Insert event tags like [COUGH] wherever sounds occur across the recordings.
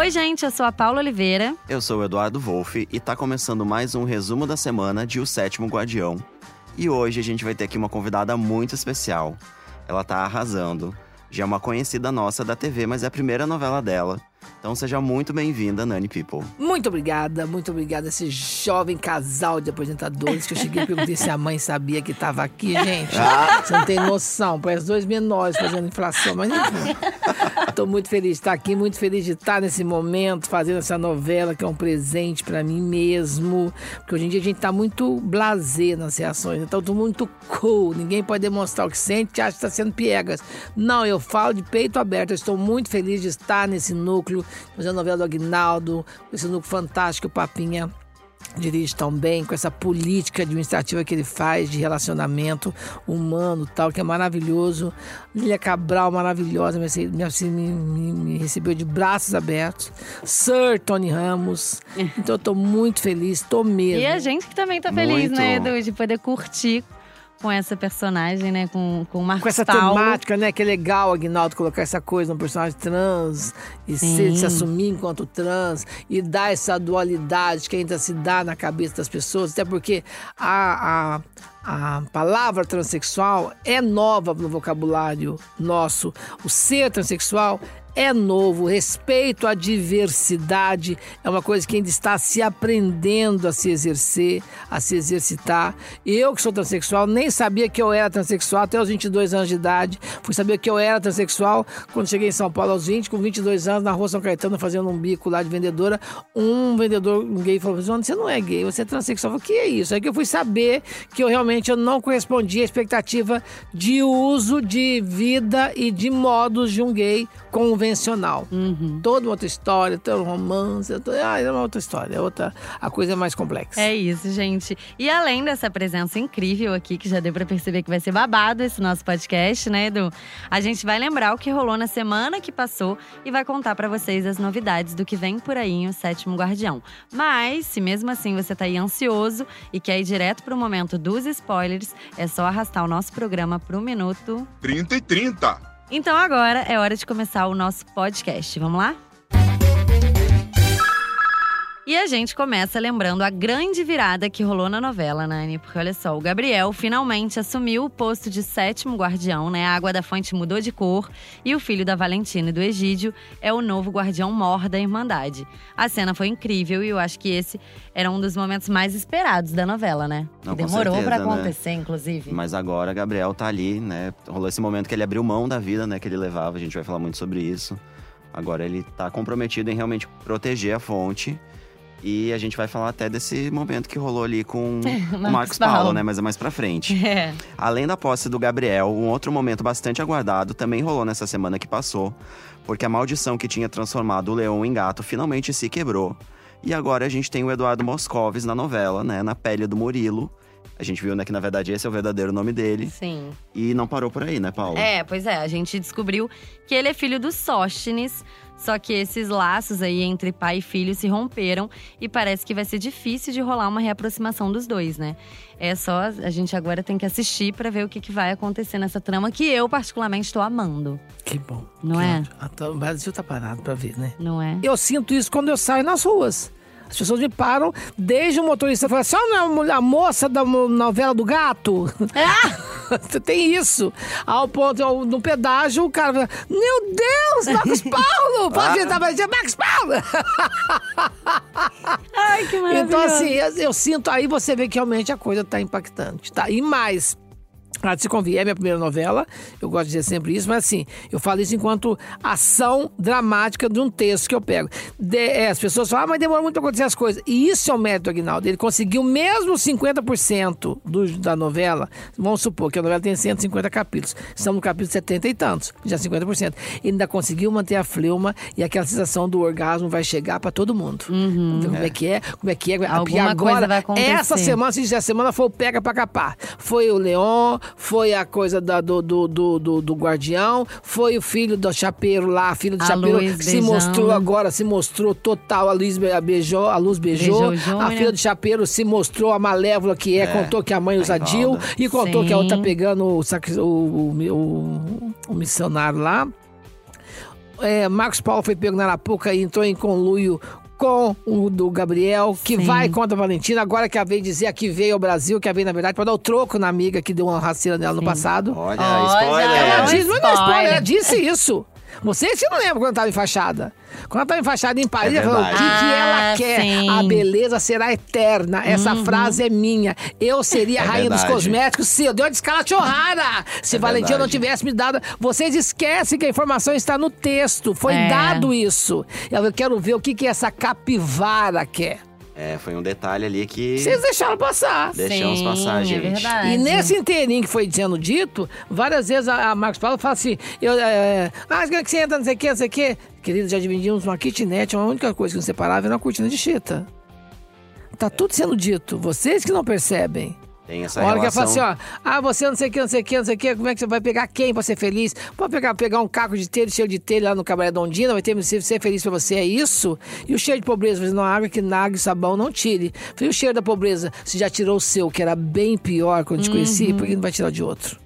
Oi, gente, eu sou a Paula Oliveira. Eu sou o Eduardo Wolff e tá começando mais um resumo da semana de O Sétimo Guardião. E hoje a gente vai ter aqui uma convidada muito especial. Ela tá arrasando. Já é uma conhecida nossa da TV, mas é a primeira novela dela. Então seja muito bem-vinda, Nani People. Muito obrigada, muito obrigada a esse jovem casal de apresentadores que eu cheguei e perguntei se a mãe sabia que estava aqui, gente. Ah. Você não tem noção, parece dois menores fazendo inflação, mas enfim. Estou muito feliz de estar aqui, muito feliz de estar nesse momento, fazendo essa novela que é um presente para mim mesmo. Porque hoje em dia a gente está muito blasé nas reações, então tô muito cool. Ninguém pode demonstrar o que sente acha que está sendo piegas. Não, eu falo de peito aberto, eu estou muito feliz de estar nesse núcleo fazendo a novela do Agnaldo, esse núcleo fantástico, Papinha dirige tão bem, com essa política administrativa que ele faz de relacionamento humano tal, que é maravilhoso. Lília Cabral, maravilhosa, me, me, me, me, recebeu de braços abertos. Sir Tony Ramos. [LAUGHS] Então eu tô muito feliz, tô mesmo. E a gente que também tá feliz, Muito. né, Edu, de poder curtir com essa personagem, né, com, com o Marcos Com essa Paulo. temática, né? Que é legal, Agnaldo, colocar essa coisa no personagem trans e se, se assumir enquanto trans e dar essa dualidade que ainda se dá na cabeça das pessoas, até porque a, a, a palavra transexual é nova no vocabulário nosso. O ser transexual é novo, respeito à diversidade é uma coisa que ainda está se aprendendo a se exercer, a se exercitar. Eu que sou transexual nem sabia que eu era transexual até os 22 anos de idade. Fui saber que eu era transexual quando cheguei em São Paulo aos 20, com 22 anos, na rua São Caetano, fazendo um bico lá de vendedora. Um vendedor gay falou: "João, você não é gay, você é transexual". Eu falei, que é isso? Aí que eu fui saber que eu realmente eu não correspondia à expectativa de uso de vida e de modos de um gay convencional. Toda uma outra história, todo um romance, todo... ah, é uma outra história, é outra, a coisa é mais complexa. É isso, gente. E além dessa presença incrível aqui, que já deu pra perceber que vai ser babado esse nosso podcast, né, Edu? A gente vai lembrar o que rolou na semana que passou e vai contar pra vocês as novidades do que vem por aí em O Sétimo Guardião. Mas, se mesmo assim você tá aí ansioso e quer ir direto pro momento dos spoilers, é só arrastar o nosso programa pro minuto 30 e 30. Então agora é hora de começar o nosso podcast. Vamos lá? E a gente começa lembrando a grande virada que rolou na novela, Nani. Porque olha só, o Gabriel finalmente assumiu o posto de sétimo guardião, né? A água da fonte mudou de cor e o filho da Valentina e do Egídio é o novo guardião mor da Irmandade. A cena foi incrível e eu acho que esse era um dos momentos mais esperados da novela, né? Não, Demorou certeza, pra né? acontecer, inclusive. Mas agora Gabriel tá ali, né? Rolou esse momento que ele abriu mão da vida, né? Que ele levava, a gente vai falar muito sobre isso. Agora ele tá comprometido em realmente proteger a fonte. E a gente vai falar até desse momento que rolou ali com [LAUGHS] o Marcos Paulo, Paulo. né? Mas é mais pra frente. [LAUGHS] É. Além da posse do Gabriel, um outro momento bastante aguardado também rolou nessa semana que passou, porque a maldição que tinha transformado o leão em gato finalmente se quebrou. E agora a gente tem o Eduardo Moscovis na novela, né, na pele do Murilo. A gente viu né, que na verdade esse é o verdadeiro nome dele. Sim. E não parou por aí, né, Paulo? É, pois é, a gente descobriu que ele é filho do Sóstenes, só que esses laços aí entre pai e filho se romperam e parece que vai ser difícil de rolar uma reaproximação dos dois, né? É só a gente agora tem que assistir pra ver o que, que vai acontecer nessa trama que eu particularmente estou amando, Que bom. Não que é? ótimo. Ah, tá- O Brasil tá parado pra ver, né? não é? Eu sinto isso quando eu saio nas ruas. As pessoas me param, desde o motorista fala assim: "Ó, não é a moça da novela do gato? Você [LAUGHS] tem isso. Ao ponto, no pedágio, o cara fala: Meu Deus, Marcos [LAUGHS] Paulo! Pode vai dizer Marcos Paulo! Ai, que maravilhoso. Então, assim, eu, eu sinto, aí você vê que realmente a coisa tá impactante. Tá? E mais. Ela se convia, é minha primeira novela, eu gosto de dizer sempre isso, mas assim, eu falo isso enquanto ação dramática de um texto que eu pego. De- é, as pessoas falam, ah, mas demora muito pra acontecer as coisas. E isso é o mérito do Aguinaldo. Ele conseguiu mesmo 50% do, da novela. Vamos supor que a novela tem 150 capítulos. Estamos no capítulo 70 e tantos, já 50%. Ele ainda conseguiu manter a fleuma e aquela sensação do orgasmo vai chegar pra todo mundo. Como é que é? Como é que é? Alguma agora, coisa vai acontecer. essa semana, se a semana, foi o pega pra capar. Foi o Leon, foi a coisa da- do, do, do, do, do guardião, foi o filho do chapeiro lá, a filha do A chapeiro, que se beijando. mostrou agora, se mostrou total. A Luz be- beijou, a Luz beijou. Beijou a filha do chapeiro se mostrou a malévola que é, contou que a mãe usa. Dil e contou que a outra tá Sim. pegando o, o, o- o missionário lá. é, Marcos Paulo foi pego na Arapuca e entrou em conluio com o do Gabriel, que Sim. vai contra a Valentina, agora que ela veio dizer a que veio ao Brasil, que ela veio, na verdade, para dar o troco na amiga que deu uma rasteira nela no passado. Olha, Olha, spoiler. é Ela disse, não é spoiler. ela disse isso. Vocês que não lembram quando estava enfaixada. Quando ela estava enfaixada em Paris, É ela falou: o que, que ela Ah, quer? sim. A beleza será eterna. Essa frase é minha. Eu seria a É rainha dos verdade. cosméticos se eu dei uma descalachorrada. Se É Valentina não tivesse me dado. Vocês esquecem que a informação está no texto. Foi É. dado isso. Eu quero ver o que, que essa capivara quer. É, foi um detalhe ali que Vocês deixaram passar. deixamos Sim, passar, é gente. verdade. E nesse inteirinho que foi dizendo dito, várias vezes a, a Marcos Paulo fala assim: eu, é, ah, que você entra, não sei o que, não sei o que. Querido, já dividimos uma kitnet, a única coisa que nos separava era uma cortina de chita. Tá tudo sendo dito, vocês que não percebem. Tem essa A hora que ela relação. fala assim, ó, ah, você não sei o que, não sei o que, não sei o que, como é que você vai pegar quem pra ser feliz? Pode pegar, pegar um caco de telha, cheio de telha lá no cabaré da Ondina, vai ter se ser feliz pra você, é isso? E o cheiro de pobreza, fazendo água que nague sabão não tire. E o cheiro da pobreza, você já tirou o seu, que era bem pior quando te conheci, por que não vai tirar o de outro?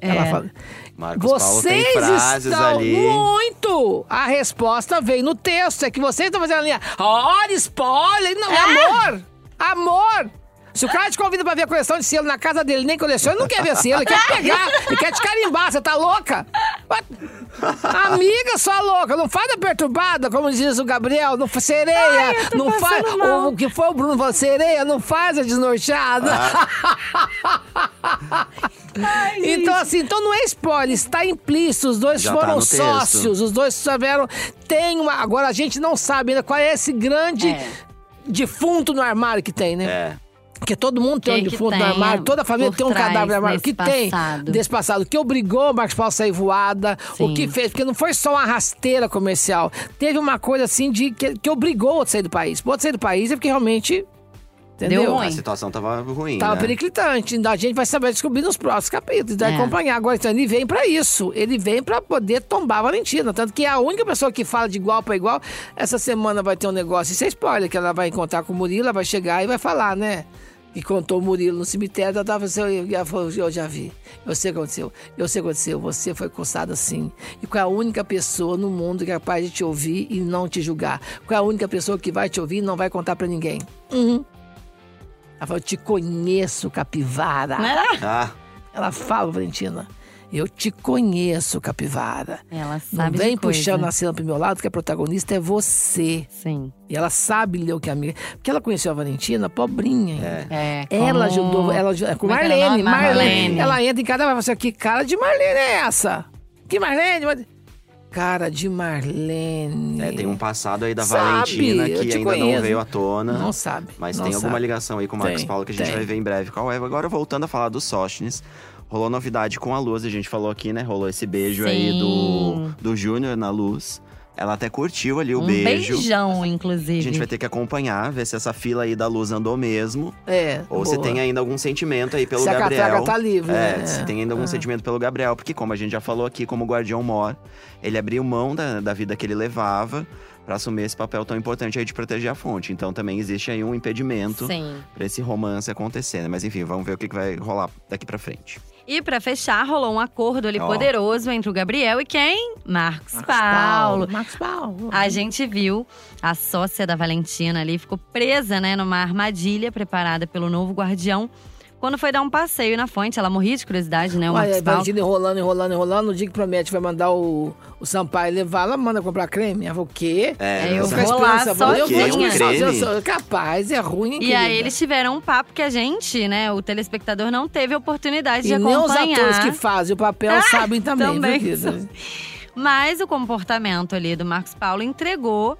Ela É. fala, Marcos Paulo tem vocês frases estão ali. muito! A resposta veio no texto, é que vocês estão fazendo a linha, olha, spoiler! Não, é amor! Amor! Se o cara te convida pra ver a coleção de selo na casa dele, nem coleciona, ele não quer ver selo, ele quer te [LAUGHS] pegar, ele quer te carimbar, você tá louca? Amiga sua louca, não faz a perturbada, como diz o Gabriel, não sereia, Ai, não faz. O, o que foi o Bruno falou, sereia, não faz a desnorteada. [LAUGHS] Então, assim, então não é spoiler, está implícito. Os dois Já tá foram texto. sócios, os dois tiveram. Tem uma. Agora a gente não sabe ainda qual é esse grande É. defunto no armário que tem, né? É. Porque todo mundo tem Que um defunto no armário, toda a família tem um cadáver no armário. O que desse tem passado? desse passado? O que obrigou o Marcos Paulo a sair voada? O Sim. que fez? Porque não foi só uma rasteira comercial. Teve uma coisa assim de que, que obrigou o outro a sair do país. O outro sair do país é porque realmente. Entendeu? Deu A ruim. situação tava ruim, Tava né? periclitante. A gente vai saber descobrir nos próximos capítulos, vai É. acompanhar. Agora, então, ele vem pra isso. Ele vem pra poder tombar a Valentina. Tanto que a única pessoa que fala de igual pra igual, essa semana vai ter um negócio, isso é spoiler, que ela vai encontrar com o Murilo, ela vai chegar e vai falar, né? Que contou o Murilo no cemitério, ela tava assim, eu, eu já vi. Eu sei o que aconteceu. Eu sei o que aconteceu. Você foi coçado assim. E qual é a única pessoa no mundo que é capaz de te ouvir e não te julgar? Qual é a única pessoa que vai te ouvir e não vai contar pra ninguém? Uhum. Ela falou, eu te conheço, capivara. Né? Ah, Ela fala, Valentina, eu te conheço, capivara. Ela Não sabe vem de coisa. puxando a cena pro meu lado, que a protagonista é você. Sim. E ela sabe ler o que é amiga. Porque ela conheceu a Valentina pobrinha. ainda. É, Ela ajudou, ela ajudou, com é era o Marlene? Marlene. Marlene. Ela entra em cada vai falar assim, que cara de Marlene é essa? Que Marlene? Cara de Marlene. é, tem um passado aí da Sabe, Valentina que ainda não conheço. veio à tona. Não sabe. Mas não tem alguma sabe. ligação aí com o Marcos Tem, Paulo que a gente tem. vai ver em breve qual é. Agora, voltando a falar do Sóstenes, rolou novidade com a Luz, a gente falou aqui, né? Rolou esse beijo aí do, Sim. do Júnior na Luz. Ela até curtiu ali o um beijo. beijão, inclusive. A gente vai ter que acompanhar, ver se essa fila aí da Luz andou mesmo. É. Ou se boa. tem ainda algum sentimento aí pelo Se a Gabriel. catraca tá livre, É, né? se tem ainda algum Ah. sentimento pelo Gabriel. Porque, como a gente já falou aqui, como guardião mor, ele abriu mão da, da vida que ele levava pra assumir esse papel tão importante aí de proteger a fonte. Então também existe aí um impedimento Sim. pra esse romance acontecer, né? Mas enfim, vamos ver o que, que vai rolar daqui pra frente. E pra fechar, rolou um acordo ali Ó. poderoso entre o Gabriel e quem? Marcos, Marcos Paulo. Marcos Paulo. A gente viu a sócia da Valentina ali, ficou presa, né, numa armadilha preparada pelo novo guardião. Quando foi dar um passeio na fonte, ela morria de curiosidade, né, o Marcos a Paulo. Enrolando, enrolando, enrolando. No dia que promete vai mandar o, o Sampaio levar, ela manda comprar creme. Ela falou, o quê? É, eu mas- Fica vou lá. Eu sozinha. vou eu sou capaz, é ruim, hein, E aí querida? eles tiveram um papo que a gente, né, o telespectador não teve oportunidade de E nem os acompanhar. atores que fazem o papel Ah, sabem também, também viu? Mas o comportamento ali do Marcos Paulo entregou,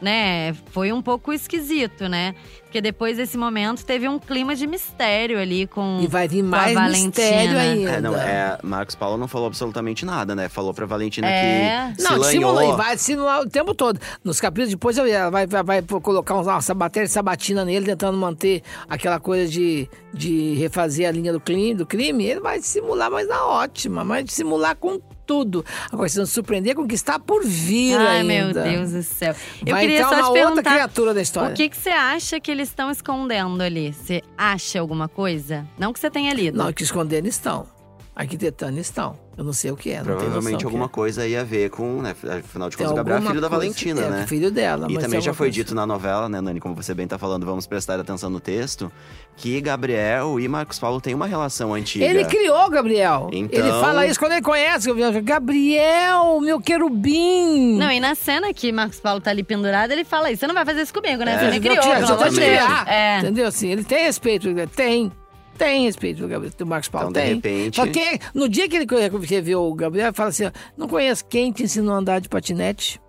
né? Foi um pouco esquisito, né? Porque depois desse momento teve um clima de mistério ali com. E vai vir mais mistério ainda. É, não, é, Marcos Paulo não falou absolutamente nada, né? Falou pra Valentina É. que Não, lanhou. e vai dissimular o tempo todo. Nos capítulos depois ela vai, vai, vai colocar uma sabatéria de sabatina nele, tentando manter aquela coisa de, de refazer a linha do crime, do crime. Ele vai dissimular, mas na ótima, vai dissimular com tudo. Agora, se não surpreender com o que está por vir Ai, ainda. meu Deus do céu. Eu Vai queria só uma te outra perguntar. criatura da história. O que, que você acha que eles estão escondendo ali? Você acha alguma coisa? Não que você tenha lido. Não, que escondendo estão. Arquitetando estão. Eu não sei o que é. Noção Provavelmente alguma é. coisa aí a ver com, né? Afinal de contas, o Gabriel é filho da coisa- Valentina, é, né? filho dela. E mas também já foi coisa. dito na novela, né, Nani, como você bem tá falando, vamos prestar atenção no texto, que Gabriel e Marcos Paulo têm uma relação antiga. Ele criou o Gabriel. Então- Ele fala isso quando ele conhece o Gabriel. Gabriel, meu querubim. Não, e na cena que Marcos Paulo tá ali pendurado, ele fala isso. Você não vai fazer isso comigo, né? É. Você me criou, amor pra de te criar. É. Entendeu? Assim, ele tem respeito. Tem. Tem respeito do, Gabriel, do Marcos Paulo. Então, de tem. repente- Só que no dia que ele reveu o Gabriel, ele fala assim: ó, não conheço quem te ensinou a andar de patinete.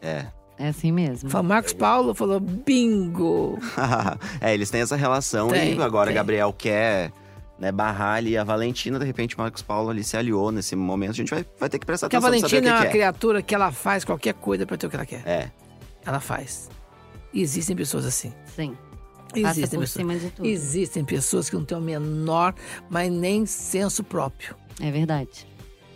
É. É assim mesmo. Fala, Marcos Paulo falou: bingo. [LAUGHS] é, eles têm essa relação Tem, e agora tem. Gabriel quer né, barrar ali a Valentina, de repente Marcos Paulo ali se aliou nesse momento. A gente vai, vai ter que prestar Porque a atenção pra saber Valentina é o uma que, é. criatura que ela faz qualquer coisa pra ter o que ela quer. É. Ela faz. E existem pessoas assim. Sim. Existem pessoas. Existem pessoas que não têm o menor, mas nem senso próprio. É verdade.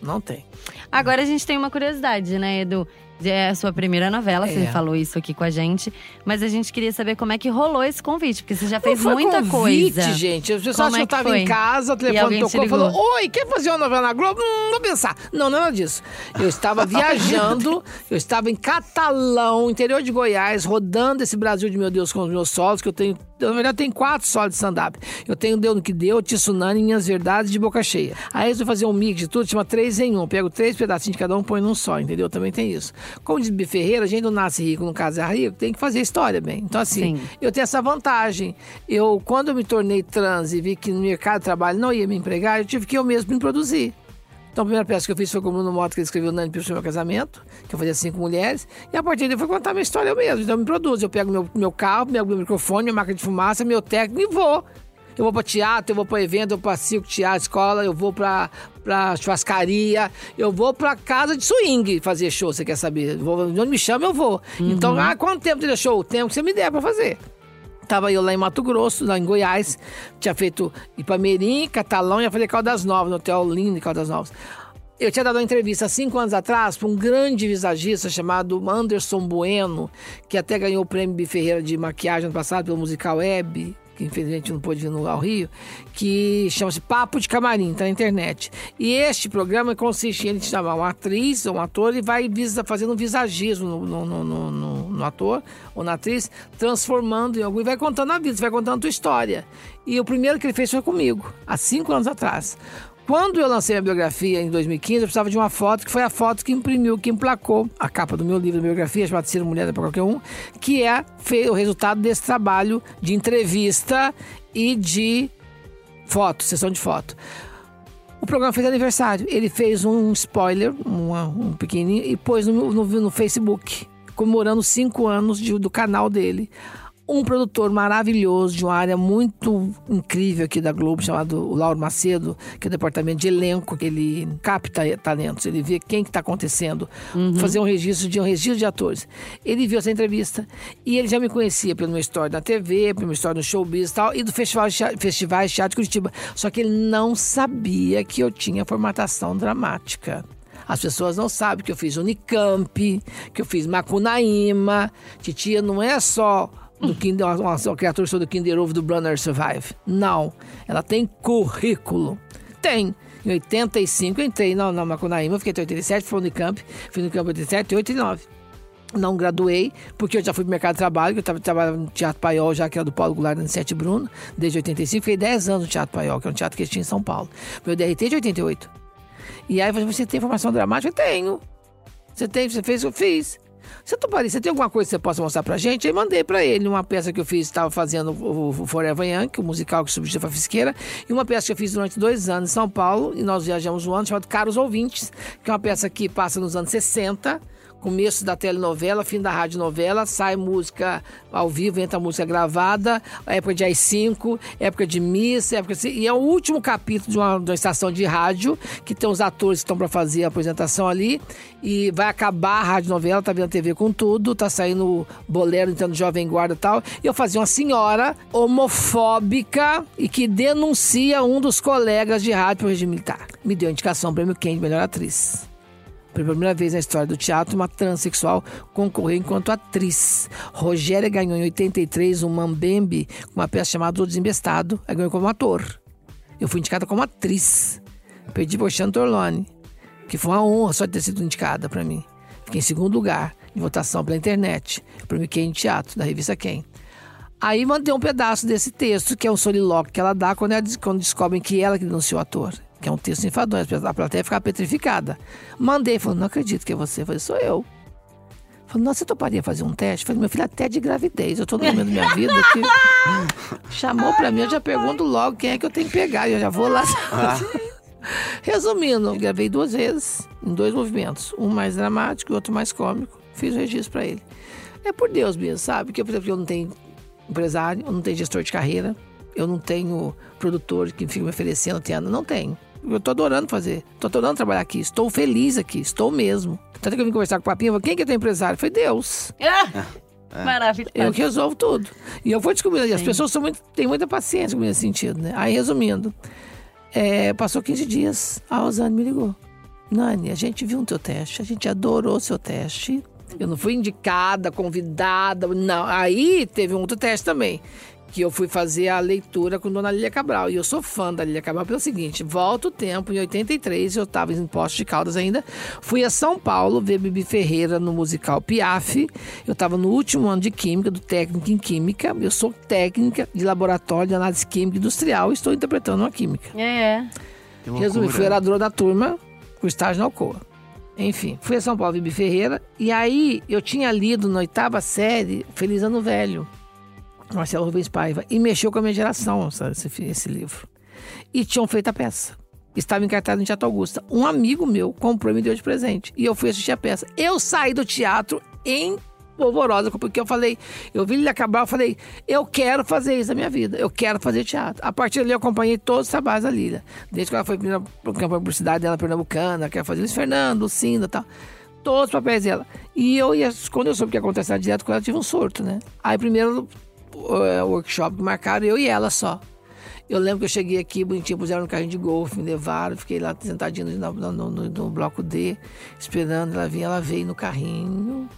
Não tem. Agora a gente tem uma curiosidade, né, Edu? É a sua primeira novela, você É. falou isso aqui com a gente. Mas a gente queria saber como é que rolou esse convite, porque você já fez muita convite, coisa. gente. As pessoas acham é que eu tava foi? em casa, o telefone tocou e falou: Oi, quer fazer uma novela na Globo? Hum, vou pensar. Não, nada disso. Eu estava [LAUGHS] viajando, eu estava em Catalão, interior de Goiás, rodando esse Brasil de meu Deus com os meus solos, que eu tenho. Na verdade, tenho quatro solos de stand-up. Eu tenho Deu no que Deu, Tsunami, Minhas Verdades de Boca Cheia. Aí eu vou fazer um mix de tudo, chama três em um. Pego três pedacinhos de cada um, põe num só, entendeu? Também tem isso. Como diz. Ferreira, a gente não nasce rico, não casa rico, tem que fazer história bem. Então, assim, Sim. eu tenho essa vantagem. Eu, quando eu me tornei trans e vi que no mercado de trabalho não ia me empregar, eu tive que eu mesmo me produzir. Então, a primeira peça que eu fiz foi com o Bruno Mota, que ele escreveu Nani para o meu casamento, que eu fazia cinco mulheres. E a partir daí foi contar minha história eu mesmo. Então, eu me produzo. Eu pego meu, meu carro, pego meu microfone, minha máquina de fumaça, meu técnico e vou. Eu vou para teatro, eu vou para evento, eu vou para circo, teatro, escola, eu vou para para churrascaria, eu vou para casa de swing fazer show, você quer saber? Eu Vou, onde me chama, eu vou. Então, ah, quanto tempo teria show? O tempo que você me der para fazer. Tava eu lá em Mato Grosso, lá em Goiás. Tinha feito Ipamirim, Catalão e ia Caldas Novas, no Hotel Lindo em Caldas Novas. Eu tinha dado uma entrevista há cinco anos atrás para um grande visagista chamado Anderson Bueno, que até ganhou o prêmio. Ferreira de maquiagem ano passado pelo musical Hebe, que infelizmente não pôde vir no ao Rio, que chama-se Papo de Camarim, tá na internet. E este programa consiste em ele chamar uma atriz ou um ator e vai visa, fazendo um visagismo no, no, no, no- ator ou na atriz, transformando em algum e vai contando a vida, vai contando a tua história. E o primeiro que ele fez foi comigo, há cinco anos atrás. Quando eu lancei a biografia em 2015, eu precisava de uma foto que foi a foto que imprimiu, que emplacou a capa do meu livro de biografia, chamado Ser Mulher para Qualquer Um, que é o resultado desse trabalho de entrevista e de foto, sessão de foto. O programa fez aniversário. Ele fez um spoiler, uma- um pequenininho, e pôs no, no- no Facebook, comemorando cinco anos de- do canal dele. Um produtor maravilhoso, de uma área muito incrível aqui da Globo, chamado Lauro Macedo, que é o departamento de elenco, que ele capta talentos, ele vê quem que está acontecendo, fazer um registro de um registro de atores. Ele viu essa entrevista e ele já me conhecia pelo meu story na TV, pelo meu story no showbiz e tal, e do Festival Festivais Teatro de Curitiba. Só que ele não sabia que eu tinha formatação dramática. As pessoas não sabem que eu fiz Unicamp, que eu fiz Macunaíma. Titia não é só do Kinder, uma, uma criatura sou do Kinder Ovo do Brunner Survive. Não. Ela tem currículo. Tem. Em 85 eu entrei na, na Macunaíma, fiquei até 87, fui no Unicamp, fui no Unicamp 87 e 89 não graduei, porque eu já fui pro mercado de trabalho, que eu estava trabalhando no Teatro Paiol, já que era do Paulo Goulart, no Sete Bruno, desde 85. Fiquei 10 anos no Teatro Paiol, que é um teatro que tinha em São Paulo. Meu DRT é de 88. E aí você tem formação dramática? Tenho. Você tem, você fez, eu fiz. Você toparia, você tem alguma coisa que você possa mostrar pra gente? Aí mandei pra ele uma peça que eu fiz, estava fazendo o, Forever Young, o musical que substituiu a Fisqueira, e uma peça que eu fiz durante dois anos em São Paulo, e nós viajamos um ano, chamado Caros Ouvintes, que é uma peça que passa nos anos 60, começo da telenovela, fim da radionovela, sai música ao vivo, entra música gravada, época de AI-5, época de missa, época assim, e é o último capítulo de uma, de uma estação de rádio, que tem os atores que estão para fazer a apresentação ali, e vai acabar a radionovela, tá vendo TV com tudo, tá saindo bolero, entrando Jovem Guarda e tal, e eu fazia uma senhora homofóbica e que denuncia um dos colegas de rádio pro regime militar. Me deu indicação prêmio de melhor atriz. Pela primeira vez na história do teatro, uma transexual concorreu enquanto atriz. Rogéria ganhou em 83 um Mambembe com uma peça chamada O Desembestado. Ela ganhou como ator. Eu fui indicada como atriz. Perdi Xan Torlone. Que foi uma honra só ter sido indicada para mim. Fiquei em segundo lugar em votação pela internet. Para mim, Quem Teatro, da revista Quem. Aí mandei um pedaço desse texto, que é um solilóquio que ela dá quando, ela, quando descobrem que ela que denunciou o ator. Que é um texto enfadonho, a plateia fica petrificada. Mandei, falou, não acredito que é você. Eu falei, sou eu. Falei, nossa, você toparia fazer um teste? Falei, meu filho, até de gravidez. Eu tô no momento da minha vida que [LAUGHS] chamou pra mim, eu já pergunto logo quem é que eu tenho que pegar. Eu já vou lá. Ah. [LAUGHS] Resumindo, gravei duas vezes, em dois movimentos. Um mais dramático e outro mais cômico. Fiz o registro para ele. É por Deus mesmo, sabe? Porque, por exemplo, eu não tenho empresário, eu não tenho gestor de carreira, eu não tenho produtor que fica me oferecendo, tendo, não tenho. Eu tô adorando fazer, tô adorando trabalhar aqui, estou feliz aqui, estou mesmo. Tanto que eu vim conversar com o Papinho, eu falei, quem que é teu empresário? Foi Deus. É. Maravilhoso. Eu que resolvo tudo. E eu vou descobrindo, as pessoas são muito, têm muita paciência comigo nesse sentido, né? Aí, resumindo, é, passou 15 dias, a Rosane me ligou. Nani, a gente viu o teu teste, a gente adorou o seu teste. Eu não fui indicada, convidada, não. Aí teve um outro teste também que eu fui fazer a leitura com Dona Lília Cabral. E eu sou fã da Lília Cabral pelo seguinte: volta o tempo, em 83, eu estava em Posto de Caldas ainda. Fui a São Paulo ver Bibi Ferreira no musical Piaf. Eu estava no último ano de Química, do técnico em Química. Eu sou técnica de laboratório de análise química industrial e estou interpretando uma Química. É. Resumindo, fui oradora da turma com estágio na Alcoa. Enfim, fui a São Paulo, Bibi Ferreira. E aí eu tinha lido na oitava série Feliz Ano Velho. Marcelo Rubens Paiva, e mexeu com a minha geração esse, esse livro. E tinham feito a peça. Estava encartado no Teatro Augusta. Um amigo meu comprou e me deu de presente. E eu fui assistir a peça. Eu saí do teatro em polvorosa, porque eu falei, eu vi ele acabar, eu falei, eu quero fazer isso na minha vida, eu quero fazer teatro. A partir dali eu acompanhei todos os trabalhos da Lília. Desde que ela foi para a publicidade dela pernambucana, quer fazer Luiz Fernando, Lucinda e tal. Todos os papéis dela. E eu ia, quando eu soube que ia acontecer direto com ela, tive um surto, né? Aí primeiro uh, workshop marcaram, eu e ela só. Eu lembro que eu cheguei aqui, bonitinho, puseram no carrinho de golfe, me levaram, fiquei lá sentadinho no, no, no, no, bloco D, esperando ela vir. Ela veio no carrinho,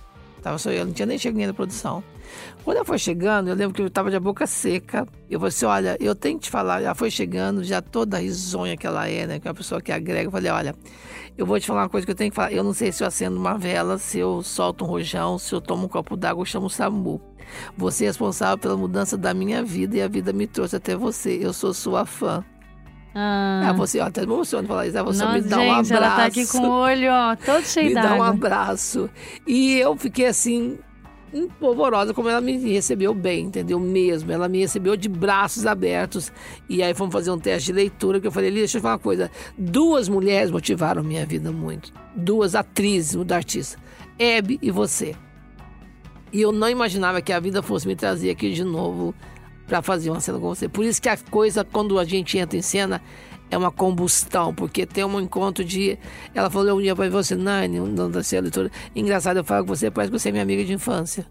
tava só eu, não tinha nem chegado na produção. Quando ela foi chegando, eu lembro que eu estava de boca seca. Eu falei assim: olha, eu tenho que te falar. Ela foi chegando, já toda risonha que ela é, né? Que é uma pessoa que agrega. Eu falei: olha, eu vou te falar uma coisa que eu tenho que falar. Eu não sei se eu acendo uma vela, se eu solto um rojão, se eu tomo um copo d'água, chamo o SAMU. Você é responsável pela mudança da minha vida e a vida me trouxe até você. Eu sou sua fã. Ah. É, você, ó, até emociona falar isso. É você Nossa, me dá gente, um abraço. Ela tá aqui com o olho, ó, todo [LAUGHS] cheio d'água. Me dá um abraço. E eu fiquei assim, empolvorosa como ela me recebeu bem, entendeu? Mesmo. Ela me recebeu de braços abertos. E aí fomos fazer um teste de leitura que eu falei, deixa eu falar uma coisa. Duas mulheres motivaram minha vida muito. Duas atrizes, da artista. Hebe e você. E eu não imaginava que a vida fosse me trazer aqui de novo para fazer uma cena com você. Por isso que a coisa, quando a gente entra em cena, é uma combustão, porque tem um encontro de. Ela falou um dia para você, Nani, não da ser leitora. Engraçado, eu falo com você, parece que você é minha amiga de infância.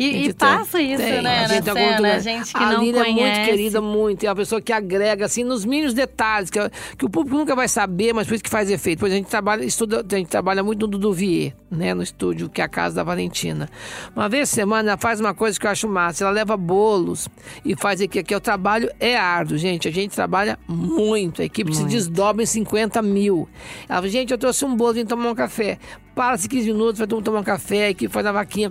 E, e passa isso, tem, né? A gente, na cena, a gente que a não conhece. é muito querida, muito. É uma pessoa que agrega, assim, nos mínimos detalhes, que, que o público nunca vai saber, mas por isso que faz efeito. Pois a gente trabalha, estuda, a gente trabalha muito no Duvier, né? No estúdio, que é a casa da Valentina. Uma vez por semana, ela faz uma coisa que eu acho massa. Ela leva bolos e faz aqui. Aqui o trabalho é árduo, gente. A gente trabalha muito. A equipe muito. se desdobra em 50 mil. Ela fala, gente, eu trouxe um bolo, vim tomar um café para-se 15 minutos, vai tomar um café, que faz a vaquinha,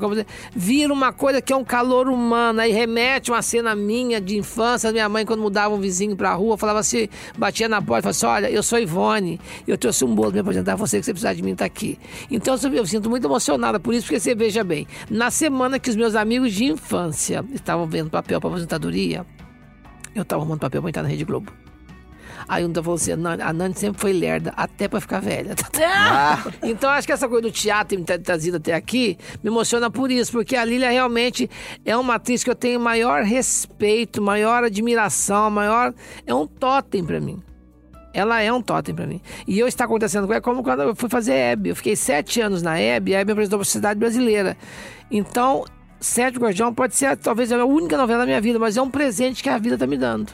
vira uma coisa que é um calor humano, aí remete uma cena minha de infância, minha mãe quando mudava um vizinho pra rua, falava assim, batia na porta, falava assim, olha, eu sou Ivone, eu trouxe um bolo para apresentar você, que você precisar de mim, tá aqui. Então eu, eu sinto muito emocionada por isso, porque você veja bem, na semana que os meus amigos de infância estavam vendo papel para aposentadoria, eu estava arrumando papel para entrar na Rede Globo. Aí um falou assim: a Nani sempre foi lerda, até pra ficar velha. [LAUGHS] Ah. [LAUGHS] Então acho que essa coisa do teatro me ter trazido até aqui me emociona por isso, porque a Lília realmente é uma atriz que eu tenho maior respeito, maior admiração, maior. É um totem para mim. Ela é um totem para mim. E eu está acontecendo com ela como quando eu fui fazer Hebe. Eu fiquei sete anos na Hebe e a me apresentou para a sociedade brasileira. Então, Sete Guardião pode ser talvez a única novela da minha vida, mas é um presente que a vida está me dando.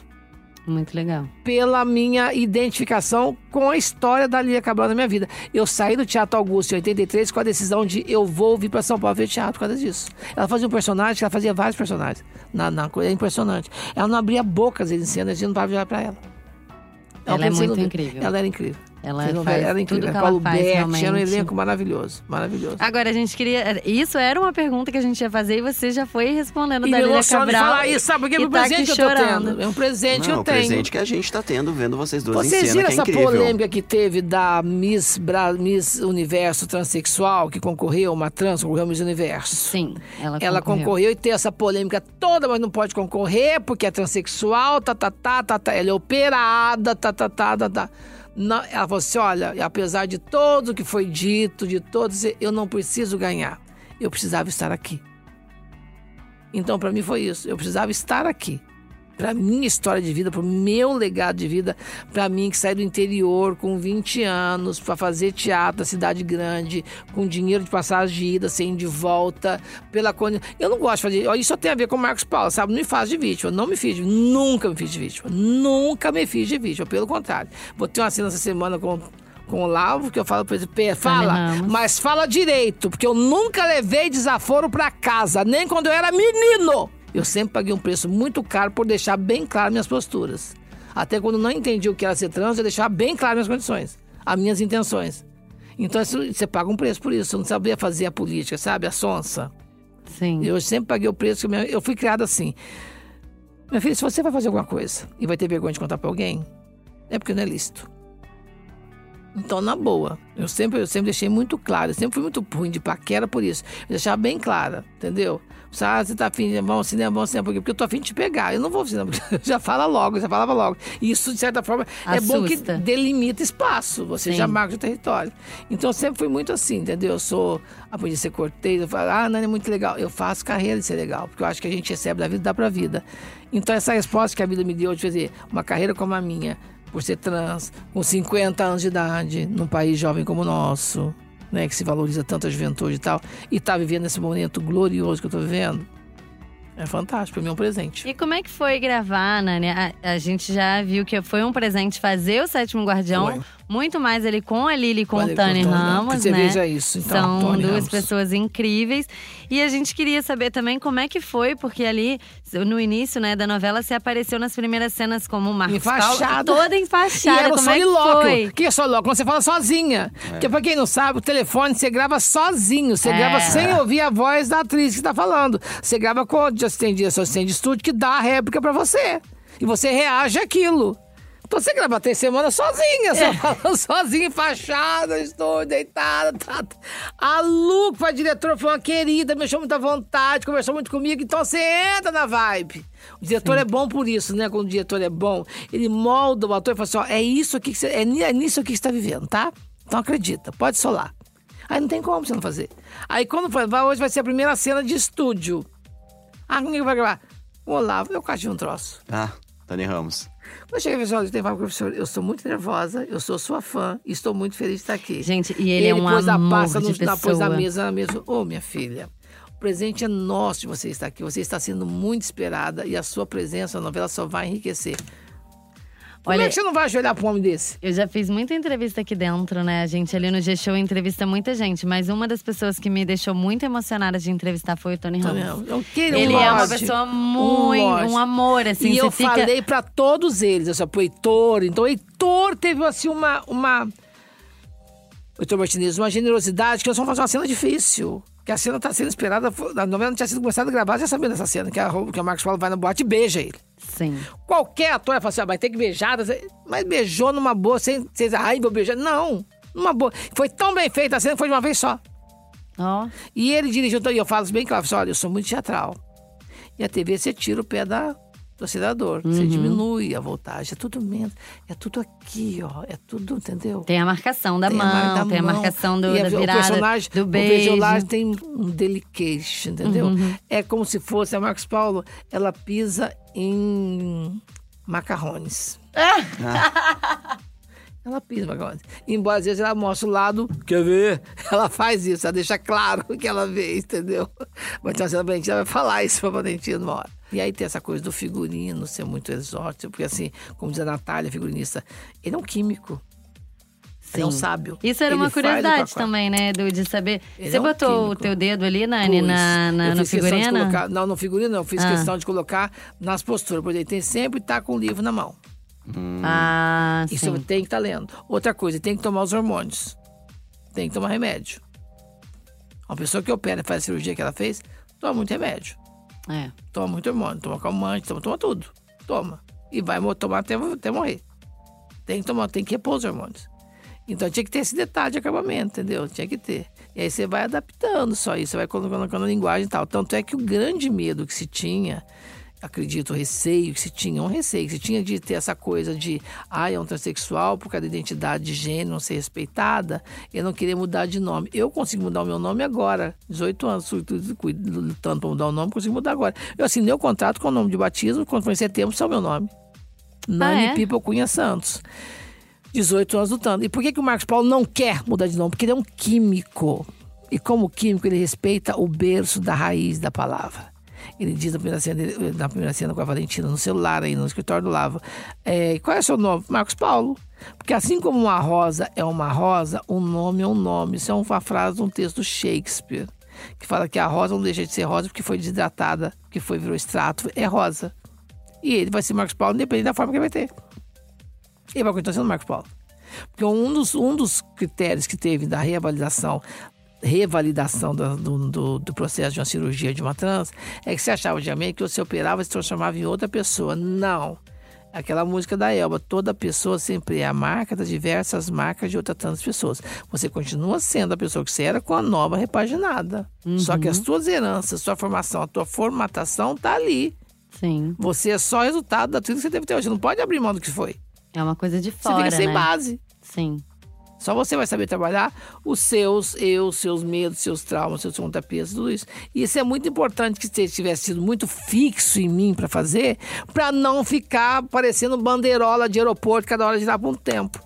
Muito legal. Pela minha identificação com a história da Lia Cabral na minha vida. Eu saí do Teatro Augusto em 83 com a decisão de eu vou vir para São Paulo ver teatro por causa disso. Ela fazia um personagem, ela fazia vários personagens. Na, na coisa é impressionante. Ela não abria boca às vezes em cena, a gente não de olhar para ela. Ela, ela é muito incrível. Ela era incrível. Ela Fez faz era tudo incrível. que Paulo ela faz, Beck, realmente. era um elenco maravilhoso, maravilhoso. Agora, a gente queria. Isso era uma pergunta que a gente ia fazer e você já foi respondendo E da me Lília Cabral. falar isso, sabe? Porque é e um tá presente que eu tô tendo. É um presente que Não, eu o tenho. presente que a gente tá tendo vendo vocês duas Vocês em cena, viram que é essa incrível. polêmica que teve da Miss, Bra... Miss Universo transexual, que concorreu, uma trans, concorreu Miss Universo? Sim, ela, Ela concorreu. e tem essa polêmica toda, mas não pode concorrer porque é transexual, tá, tá, tá, tá, tá. Ela é operada, tá, tá, tá, tá, tá. Não, ela falou assim: olha, apesar de tudo que foi dito, de todos, eu não preciso ganhar. Eu precisava estar aqui. Então, para mim foi isso. Eu precisava estar aqui. Para minha história de vida, para o meu legado de vida, para mim que saí do interior com 20 anos para fazer teatro na cidade grande, com dinheiro de passagem de ida, sem de volta, pela coisa. Eu não gosto de fazer. Isso só tem a ver com o Marcos Paulo, sabe? Não me faz de vítima. Não me fiz, de- nunca me fiz de vítima. Nunca me fiz de vítima. Pelo contrário. Vou ter uma cena essa semana com com o Lavo, que eu falo pra ele, "Pê, fala, mas fala direito, porque eu nunca levei desaforo pra casa, nem quando eu era menino. Eu sempre paguei um preço muito caro por deixar bem claro minhas posturas. Até quando não entendi o que era ser trans, eu deixava bem claro minhas condições, as minhas intenções. Então isso- você paga um preço por isso, eu não sabia fazer a política, sabe? A sonsa. Sim. Eu sempre paguei o preço, que minha- eu fui criada assim. Minha filha, se você vai fazer alguma coisa e vai ter vergonha de contar pra alguém, é porque não é lícito. Então, na boa, eu sempre, eu sempre deixei muito claro, eu sempre fui muito ruim de paquera por isso. Eu deixava bem clara, entendeu? Ah, você tá afim de ao cinema, ao cinema, porque eu tô afim de te pegar. Eu não vou ao cinema, [LAUGHS] já fala logo, já falava logo. E isso, de certa forma, é bom que Assusta. delimita espaço, você Sim. já marca o território. Então eu sempre fui muito assim, entendeu? Eu sou, a ser cortês, eu falo, ah, Nani é muito legal. Eu faço carreira de ser legal, porque eu acho que a gente recebe da vida dá pra vida. Então essa resposta que a vida me deu de fazer uma carreira como a minha, por ser trans, com 50 anos de idade, num país jovem como o nosso, né, que se valoriza tanto a juventude e tal, e tá vivendo esse momento glorioso que eu tô vivendo, é fantástico, pra mim é um presente. E como é que foi gravar, Nani? A, a gente já viu que foi um presente fazer o Sétimo Guardião. Foi. Muito mais ali com a Lili e com o Tani Ramos, você né? veja isso, então, São Tani duas Ramos. pessoas incríveis. E a gente queria saber também como é que foi, porque ali, no início né, da novela, você apareceu nas primeiras cenas como Marcos Paulo, toda enfaixada. E era o como é que que é solilóquio? Você fala sozinha. Porque pra quem não sabe, o telefone você grava sozinho. Você É. grava sem ouvir a voz da atriz que tá falando. Você grava com o assistente, assistente de estúdio que dá a réplica pra você. E você reage àquilo. Então você grava três semanas sozinha, você [LAUGHS] falando sozinha, enfaixada, estou deitada. Tá, tá. A Lu, que foi diretora, foi uma querida, me achou muita vontade, conversou muito comigo, então você entra na vibe. O diretor é bom por isso, né? Quando o diretor é bom, ele molda o ator e fala assim: ó, é isso aqui que você. É é nisso aqui que você está vivendo, tá? Então acredita, pode solar. Aí não tem como você não fazer. Aí quando foi, vai, hoje vai ser a primeira cena de estúdio. Ah, quem que vai gravar? O Olavo, eu tive um troço. Ah, Tani Ramos. Quando eu cheguei e falei, olha, eu tenho que falar com o professor, eu sou muito nervosa, eu sou sua fã e estou muito feliz de estar aqui. Gente, e ele é um pôs a amor pasta de no, na, pôs pessoa. mesa, na mesa. Ô, minha filha, o presente é nosso de você estar aqui. Você está sendo muito esperada e a sua presença na novela só vai enriquecer. Como Olha- é que você não vai ajoelhar para um homem desse? Eu já fiz muita entrevista aqui dentro, né? A gente ali no G-Show entrevista muita gente, mas uma das pessoas que me deixou muito emocionada de entrevistar foi o Tony Ramos. Ramos. Eu queria um Ele é uma pessoa muito, lote. um amor, assim. e eu fica... falei pra todos eles, assim, pro Heitor. Então, o Heitor teve, assim, uma... uma... Heitor Martinez, uma generosidade que nós vamos fazer uma cena difícil. Que a cena tá sendo esperada, a novela não tinha sido começada a gravar, já sabia dessa cena, que, a, que o Marcos Paulo vai na boate e beija ele. Sim. Qualquer ator vai falar assim, ah, vai ter que beijar, mas beijou numa boa, sem, sem ai, vou beijar. Não, numa boa. Foi tão bem feita a cena que foi de uma vez só. Ó, E ele dirigiu, então, e eu falo bem claro, falo, olha, eu sou muito teatral. E a TV você tira o pé da, do acelerador, você Uhum. diminui a voltagem, é tudo menos, é tudo aqui, ó, é tudo, entendeu? tem a marcação da Tem a mão, mar- da tem a mão. marcação do, E da a- virada, o personagem, do O beijo. personagem tem um delicate, entendeu? Uhum. É como se fosse a Marcos Paulo, ela pisa em macarrones. [LAUGHS] Ela pisa em macarrones. Embora às vezes ela mostra o lado, quer ver? Ela faz isso, ela deixa claro [LAUGHS] o que ela vê, entendeu? Mas então, a Valentina vai falar isso pra Valentina uma hora. E aí tem essa coisa do figurino ser muito exótico, porque assim, como diz a Natália, figurinista, ele é um químico. Ele é um Sim. sábio. Isso era Ele uma curiosidade também, né, Edu, de saber. Ele Você é um botou o teu dedo ali, Nani, na, na, no fiz questão de figurino? colocar, não, no figurino não, eu fiz Ah. questão de colocar nas posturas, porque ele tem sempre estar com o livro na mão. Ah, Isso sim. tem que estar lendo. Outra coisa, tem que tomar os hormônios. Tem que tomar remédio. Uma pessoa que opera e faz a cirurgia que ela fez, toma muito remédio. É. Toma muito hormônio, toma calmante, toma, toma tudo. Toma. E vai tomar até, até morrer. Tem que tomar, tem que repor os hormônios. Então tinha que ter esse detalhe de acabamento, entendeu? Tinha que ter. E aí você vai adaptando só isso, você vai colocando, colocando a linguagem e tal. Tanto é que o grande medo que se tinha, acredito, receio que se tinha, um receio que se tinha de ter essa coisa de, ah, é um transexual por causa da identidade de gênero não ser respeitada, eu não queria mudar de nome. Eu consigo mudar o meu nome agora, 18 anos, lutando para mudar o nome, consigo mudar agora. Eu assinei o contrato com o nome de batismo, quando foi em setembro, só o meu nome. Nani é? People Cunha Santos. 18 anos lutando. E por que, que o Marcos Paulo não quer mudar de nome? Porque ele é um químico. E como químico, ele respeita o berço da raiz da palavra. Ele diz na primeira cena, na primeira cena com a Valentina, no celular aí, no escritório do Lava. É, qual é o seu nome? Marcos Paulo. Porque assim como uma rosa é uma rosa, um nome é um nome. Isso é uma frase de um texto Shakespeare. Que fala que a rosa não deixa de ser rosa porque foi desidratada, porque foi virou extrato, é rosa. E ele vai ser Marcos Paulo, independente da forma que vai ter. Ele vai continuar sendo Marcos Paulo. Porque um dos, um dos critérios que teve da revalidação, revalidação do, do, do- processo de uma cirurgia de uma trans é que você achava antigamente que você operava e se transformava em outra pessoa. Não. Aquela música da Elba, toda pessoa sempre é a marca das diversas marcas de outras tantas pessoas. Você continua sendo a pessoa que você era com a nova repaginada. Só que as tuas heranças, sua formação, a tua formatação tá ali. Sim. Você é só resultado da trilha que você teve até hoje. Você não pode abrir mão do que foi. É uma coisa de Você fora, fica sem né? base. Sim. Só você vai saber trabalhar os seus eu, seus medos, seus traumas, seus contrapesos, tudo isso. E isso é muito importante que você tivesse sido muito fixo em mim para fazer, para não ficar parecendo bandeirola de aeroporto cada hora de dar um tempo.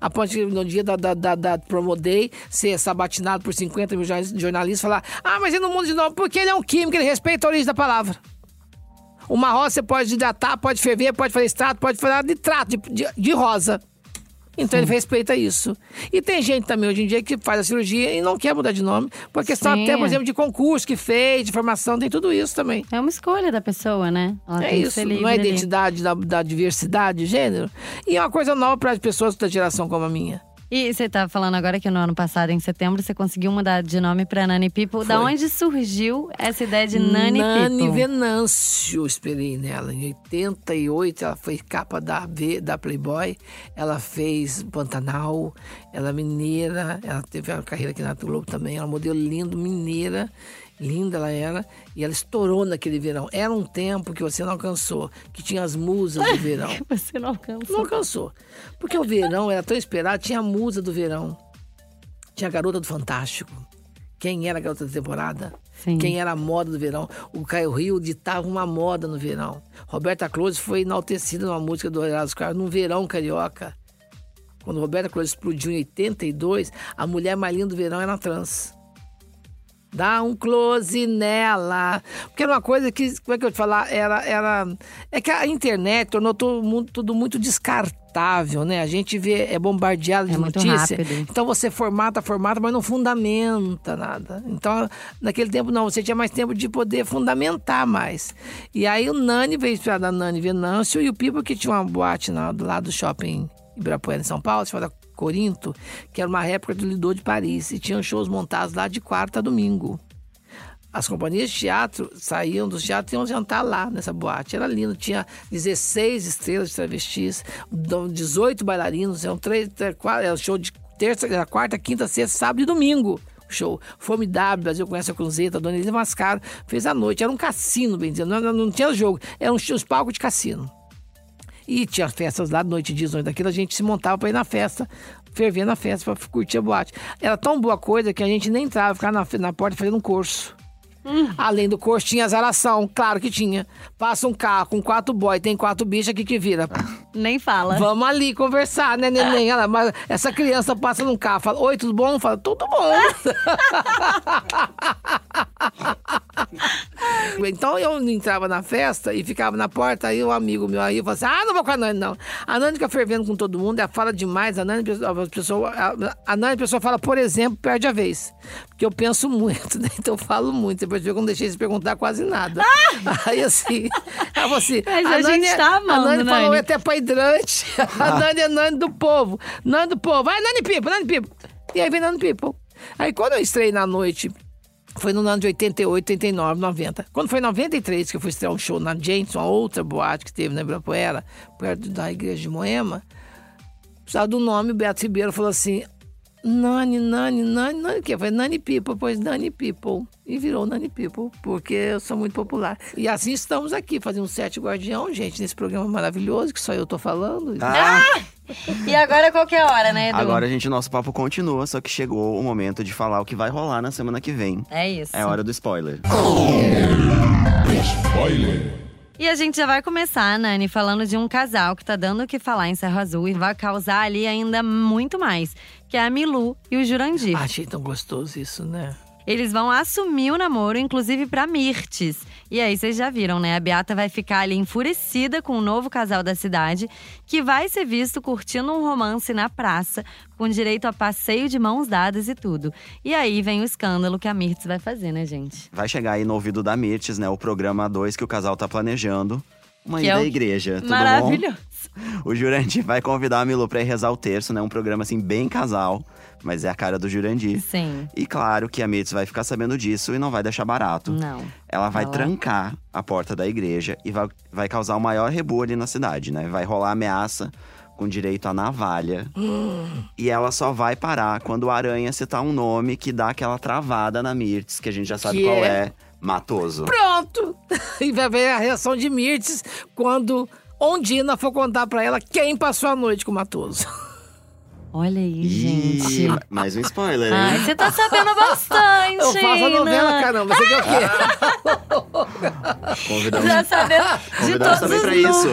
A ponto de, no dia da, da, da, da Promodei, ser sabatinado por 50 mil jornalis- jornalistas falar: ah, mas ele não muda de nome, porque ele é um químico, ele respeita a origem da palavra. Uma rosa você pode hidratar, pode ferver, pode fazer extrato, pode fazer nitrato de, de, de rosa. Então ele respeita isso. E tem gente também hoje em dia que faz a cirurgia e não quer mudar de nome, por questão Sim. até, por exemplo, de concurso que fez, de formação, tem tudo isso também. É uma escolha da pessoa, né? Ela É isso, não é identidade da, da diversidade de gênero. E é uma coisa nova para as pessoas da geração como a minha. E você tá falando agora que no ano passado, em setembro, você conseguiu mudar de nome pra Nani People. Da Foi. onde surgiu essa ideia de Nani, Nani People? Venâncio, esperei nela. Em 88, ela foi capa da, V- da Playboy. Ela fez Pantanal. Ela é mineira. Ela teve uma carreira aqui na Globo também. Ela é um modelo lindo, mineira. Linda ela era. E ela estourou naquele verão. Era um tempo que você não alcançou. Que tinha as musas do [LAUGHS] verão. Você não alcançou. Não alcançou. Porque o verão era tão esperado. Tinha a musa do verão. Tinha a garota do Fantástico. Quem era a garota da temporada? Sim. Quem era a moda do verão? O Caio Rio ditava uma moda no verão. Roberta Close foi enaltecida numa música do Erasmo Carlos no verão carioca. Quando Roberta Close explodiu em 82, a mulher mais linda do verão era trans. Dá um close nela. Porque era uma coisa que, como é que eu te falar? Era, era. É que a internet tornou todo mundo, tudo muito descartável, né? A gente vê, é bombardeado de É notícia. Então você formata, formata, mas não fundamenta nada. Então, naquele tempo, não, você tinha mais tempo de poder fundamentar mais. E aí o Nani veio inspirado da Nani Venâncio e o Pipo, que tinha uma boate na, lado do shopping Ibirapuera, em São Paulo, chamada Corinto, que era uma réplica do Lido de Paris. E tinham shows montados lá de quarta a domingo. As companhias de teatro saíam dos teatros e iam jantar lá nessa boate. Era lindo, tinha 16 estrelas de travestis, 18 bailarinos, eram três, quatro, era show de terça, era quarta, quinta, sexta, sábado e domingo. Show formidável, Brasil conhece a Cruzeta, Dona Elisa Mascaro, fez a noite. Era um cassino, bem dizendo, não, não, não tinha jogo, eram os, os palcos de cassino. E tinha festas lá, noite dias, noite daquilo, a gente se montava pra ir na festa, ferver na festa, pra curtir a boate. Era tão boa coisa que a gente nem entrava, ficava na, na porta fazendo um curso. Além do curso, tinha azaração, claro que tinha. Passa um carro com quatro boy, tem quatro bichos aqui que vira. Nem fala. Vamos ali conversar, né, neném? Ela, mas essa criança passa num carro, fala, oi, tudo bom? Fala, tudo bom. [LAUGHS] Então eu entrava na festa e ficava na porta, aí o um amigo meu aí falou assim: ah, não vou com a Nani, não. A Nani fica fervendo com todo mundo, ela fala demais. A Nani, a pessoa, a Nani, a pessoa fala, por exemplo, perde a vez. Porque eu penso muito, [LAUGHS] né? Então eu falo muito. Depois eu não deixei de perguntar quase nada. Ah! Aí assim, ela falou assim: Mas a, a Nani, gente é- tá amando, a Nani falou Nani. até pra hidrante. [LAUGHS] A Nani é Nani do povo. Nani do povo. Vai, Nani Pipo, Nani Pipo. E aí vem Nani Pipo. Aí quando eu estrei na noite, foi no ano de 88, 89, 90. Quando foi em 93 que eu fui estrear um show na Jameson, uma outra boate que teve na Ibirapuera, perto da igreja de Moema, precisava do nome, o Beto Ribeiro falou assim, Nani, Nani, Nani, Nani o quê? Eu falei, Nani People, pois Nani People. E virou Nani People, porque eu sou muito popular. E assim estamos aqui, fazendo um sete guardião, gente, nesse programa maravilhoso, que só eu tô falando. Ah, [LAUGHS] E agora qualquer hora, né, Edu? agora, gente, nosso papo continua, só que chegou o momento de falar o que vai rolar na semana que vem. É isso. É hora do spoiler. E a gente já vai começar, Nani, falando de um casal que tá dando o que falar em Serra Azul e vai causar ali ainda muito mais, que é a Milu e o Jurandir. Achei tão gostoso isso, né? Eles vão assumir o namoro, inclusive pra Mirtes. E aí, vocês já viram, né? A Beata vai ficar ali enfurecida com o novo casal da cidade, que vai ser visto curtindo um romance na praça, com direito a passeio de mãos dadas e tudo. E aí vem o escândalo que a Mirtes vai fazer, né, gente? Vai chegar aí no ouvido da Mirtes, né? O programa 2 que o casal tá planejando. Uma Que ida é o- à igreja, tudo Maravilhoso. bom? O Jurandir vai convidar a Milu pra ir rezar o terço, né? Um programa assim, bem casal. Mas é a cara do Jurandir. Sim. E claro que a Mirtes vai ficar sabendo disso e não vai deixar barato. Não. Ela vai Ela- trancar a porta da igreja e vai, vai causar o maior rebu ali na cidade, né? Vai rolar ameaça com direito a navalha. [GASPS] e ela só vai parar quando o Aranha citar um nome que dá aquela travada na Mirtes, que a gente já sabe Que qual é? é. Matoso. Pronto! [LAUGHS] E vai ver a reação de Mirtes quando Ondina for contar pra ela quem passou a noite com o Matoso. [LAUGHS] Olha aí, Ih, gente. mais um spoiler, Ai, hein? você tá sabendo bastante. [LAUGHS] Eu faço a novela, caramba. Você quer o quê? Convidamos. Já sabendo de todos os pra isso.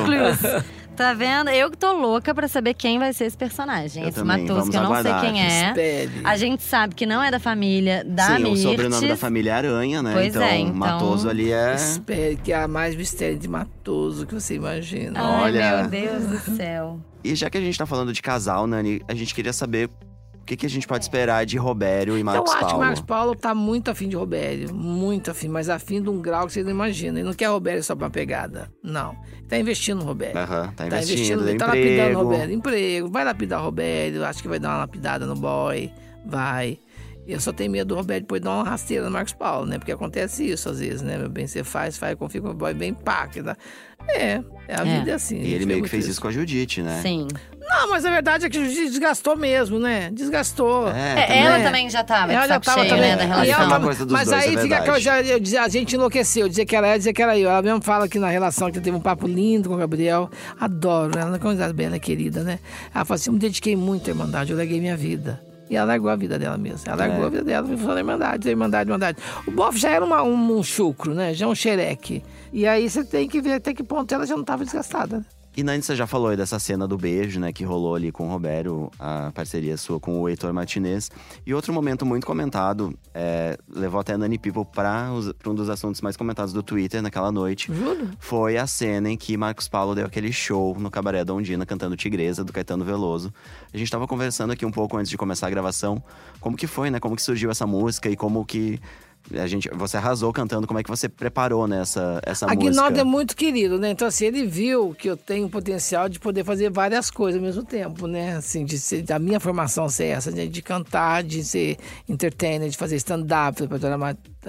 Tá vendo? Eu que tô louca pra saber quem vai ser esse personagem. Eu esse também, Matoso, vamos que eu não aguardar. sei quem é. Espere. A gente sabe que não é da família da Sim, o Mirtes. sobrenome da família é Aranha, né? Pois então, é, então- Matoso ali é. Espere, que há mais mistério de Matoso que você imagina. Ai, Olha. meu Deus do céu. E já que a gente tá falando de casal, Nani, a gente queria saber o que, que a gente pode esperar de Robério e Marcos eu acho que o Paulo. Marcos Paulo tá muito afim de Robério. Muito afim, mas afim de um grau que você não imagina. Ele não quer Robério só pra pegada. Não. Tá investindo no Robério. Aham, tá Tá investindo, investindo, deu tá lapidando Robério. Emprego, vai lapidar o Robério, acho que vai dar uma lapidada no boy, vai. Eu só tenho medo do Roberto depois dar uma rasteira no Marcos Paulo, né? Porque acontece isso às vezes, né? Meu bem, você faz, faz, confia com o boy bem pá. que dá- É, é a É. vida é assim. E ele meio que fez isso com a Judite, né? Sim. Não, mas a verdade é que desgastou mesmo, né? Desgastou. É, É, também. ela também já tava de Ela já tava cheio, também. né, da E relação. ela Uma tava- coisa dos mas dois, aí é fica aquela. Já, eu dizia, a gente enlouqueceu, dizia que ela era, dizia que era eu. Ela mesmo fala que na relação que teve um papo lindo com o Gabriel. Adoro ela, como ela bela, querida, né? Ela falou assim: eu me dediquei muito à Irmandade, eu larguei minha vida. E ela largou a vida dela mesmo. Ela largou É. a vida dela, foi falando Irmandade, Irmandade, Irmandade. O Boff já era uma- um, um chucro, né? Já um xereque. E aí você tem que ver até que ponto ela já não estava desgastada. né? E Nani, você já falou aí dessa cena do beijo, né? Que rolou ali com o Robério, a parceria sua com o Heitor Martinez. E outro momento muito comentado, é, levou até a Nani People para um dos assuntos mais comentados do Twitter naquela noite. Juro? Foi a cena em que Marcos Paulo deu aquele show no Cabaré da Ondina cantando Tigresa, do Caetano Veloso. A gente tava conversando aqui um pouco antes de começar a gravação. Como que foi, né? Como que surgiu essa música e como que… A gente, você arrasou cantando, como é que você preparou né, essa, música? Aguinaldo é muito querido, né? Então, assim, ele viu que eu tenho potencial de poder fazer várias coisas ao mesmo tempo, né? Assim, de ser, da minha formação ser essa, de, de cantar, de ser entertainer, de fazer stand-up,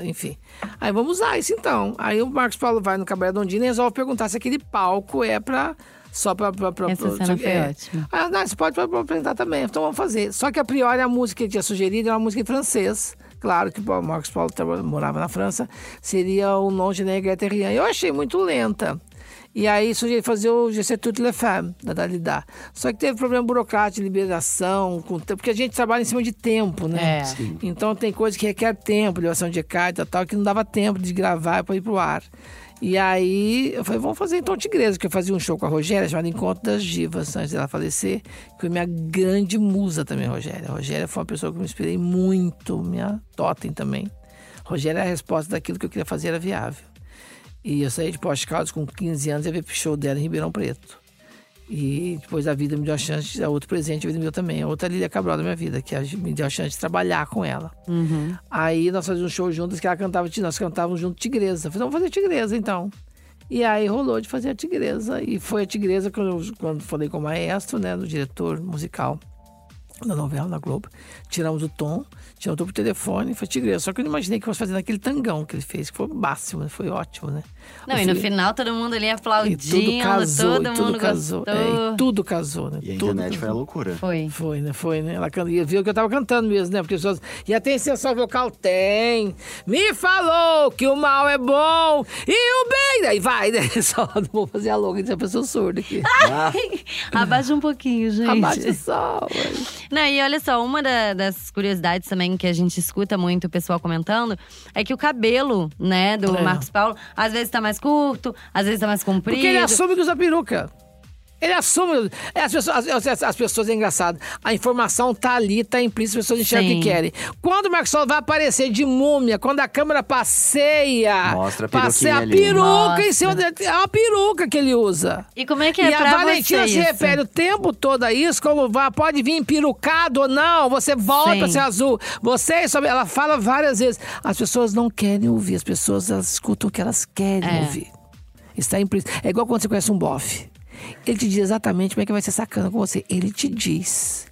enfim. Aí vamos usar isso então. Aí o Marcos Paulo vai no Cabaré Dondina e resolve perguntar se aquele palco é pra. Só pra. pra, pra Essa pra- cena foi é. ótima. Ah, não, você pode pra- pra apresentar também, então vamos fazer. Só que a priori a música que ele tinha sugerido era uma música em francês. Claro que o Marcos Paulo morava na França. Seria o nom de Negra Terrien. Eu achei muito lenta. E aí sugeri fazer o Je sais toutes les femmes, da Dalida. Só que teve problema burocrático de liberação, com tempo, porque a gente trabalha em cima de tempo, né? É. Então tem coisa que requer tempo, ligação de carta e tal, que não dava tempo de gravar para ir pro ar. E aí eu falei, vamos fazer então Tigresa, que eu fazia um show com a Rogéria chamado Encontro das Divas, antes dela falecer, que foi minha grande musa também, a Rogéria. A Rogéria foi uma pessoa que me inspirei muito, minha totem também. Rogéria é a resposta daquilo que eu queria fazer era viável. E eu saí de Poste Caldas com 15 anos e ia ver show dela em Ribeirão Preto. E depois a vida me deu a chance, de, outro presente a vida me deu também, a outra Lília Cabral da minha vida, que me deu a chance de trabalhar com ela. Uhum. Aí nós fazíamos um show juntos que ela cantava, nós cantávamos junto Tigresa. Eu falei, vamos fazer Tigresa então. E aí rolou de fazer a Tigresa. E foi a Tigresa quando, eu, quando falei com o maestro, né, do diretor musical da novela na Globo. Tiramos o tom, o tom por telefone e foi Tigresa. Só que eu não imaginei que fosse fazer naquele tangão que ele fez, que foi máximo, foi ótimo, né? Não, e no final todo mundo ali aplaudindo, tudo casou, todo tudo mundo casou. É, e tudo casou, né? E a tudo internet foi a loucura. Foi. Foi, né? Foi, né? Ela can... viu que eu tava cantando mesmo, né? Porque as pessoas. E até extensão vocal tem. Me falou que o mal é bom e o bem. Aí vai, né? [LAUGHS] Só não vou fazer a louca de pessoa surda aqui. [LAUGHS] Ah. Abaixa um pouquinho, gente. Abaixa só. Não, e olha só, uma da, das curiosidades também que a gente escuta muito o pessoal comentando é que o cabelo, né, do é. Marcos Paulo, às vezes tá mais curto, às vezes tá mais comprido. Porque ele assume que usa peruca. Ele assume. É, as pessoas, as, as, pessoas é engraçado. A informação tá ali, tá implícita, as pessoas enxergam o que querem. Quando o Marcos Paulo vai aparecer de múmia, quando a câmera passeia. Mostra a passeia a peruca em cima dele. É uma peruca que ele usa. E como é que é e pra a Valentina se isso? refere o tempo todo a isso, como vai, pode vir perucado ou não, você volta Sim. a ser azul. Você, ela fala várias vezes. As pessoas não querem ouvir, as pessoas elas escutam o que elas querem é. ouvir. Está implícito. É igual quando você conhece um bofe. Ele te diz exatamente como é que vai ser sacana com você. Ele te diz.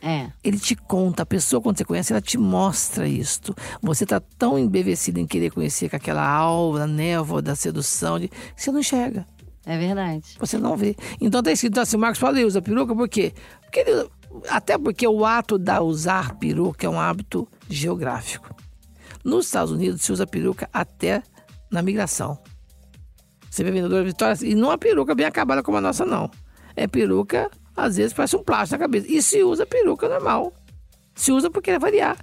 É. Ele te conta, a pessoa quando você conhece, ela te mostra isto. Você tá tão embevecido em querer conhecer com aquela aura, névoa da sedução, de, que você não enxerga. É verdade. Você não vê. Então tá escrito assim, Marcos Paulo usa peruca por quê? Porque ele, até porque o ato da usar peruca é um hábito geográfico. Nos Estados Unidos se usa peruca até na migração. Você vê vendedor de Vitória e não é uma peruca bem acabada como a nossa, não. É peruca, às vezes parece um plástico na cabeça. E se usa peruca normal. Se usa porque é variar.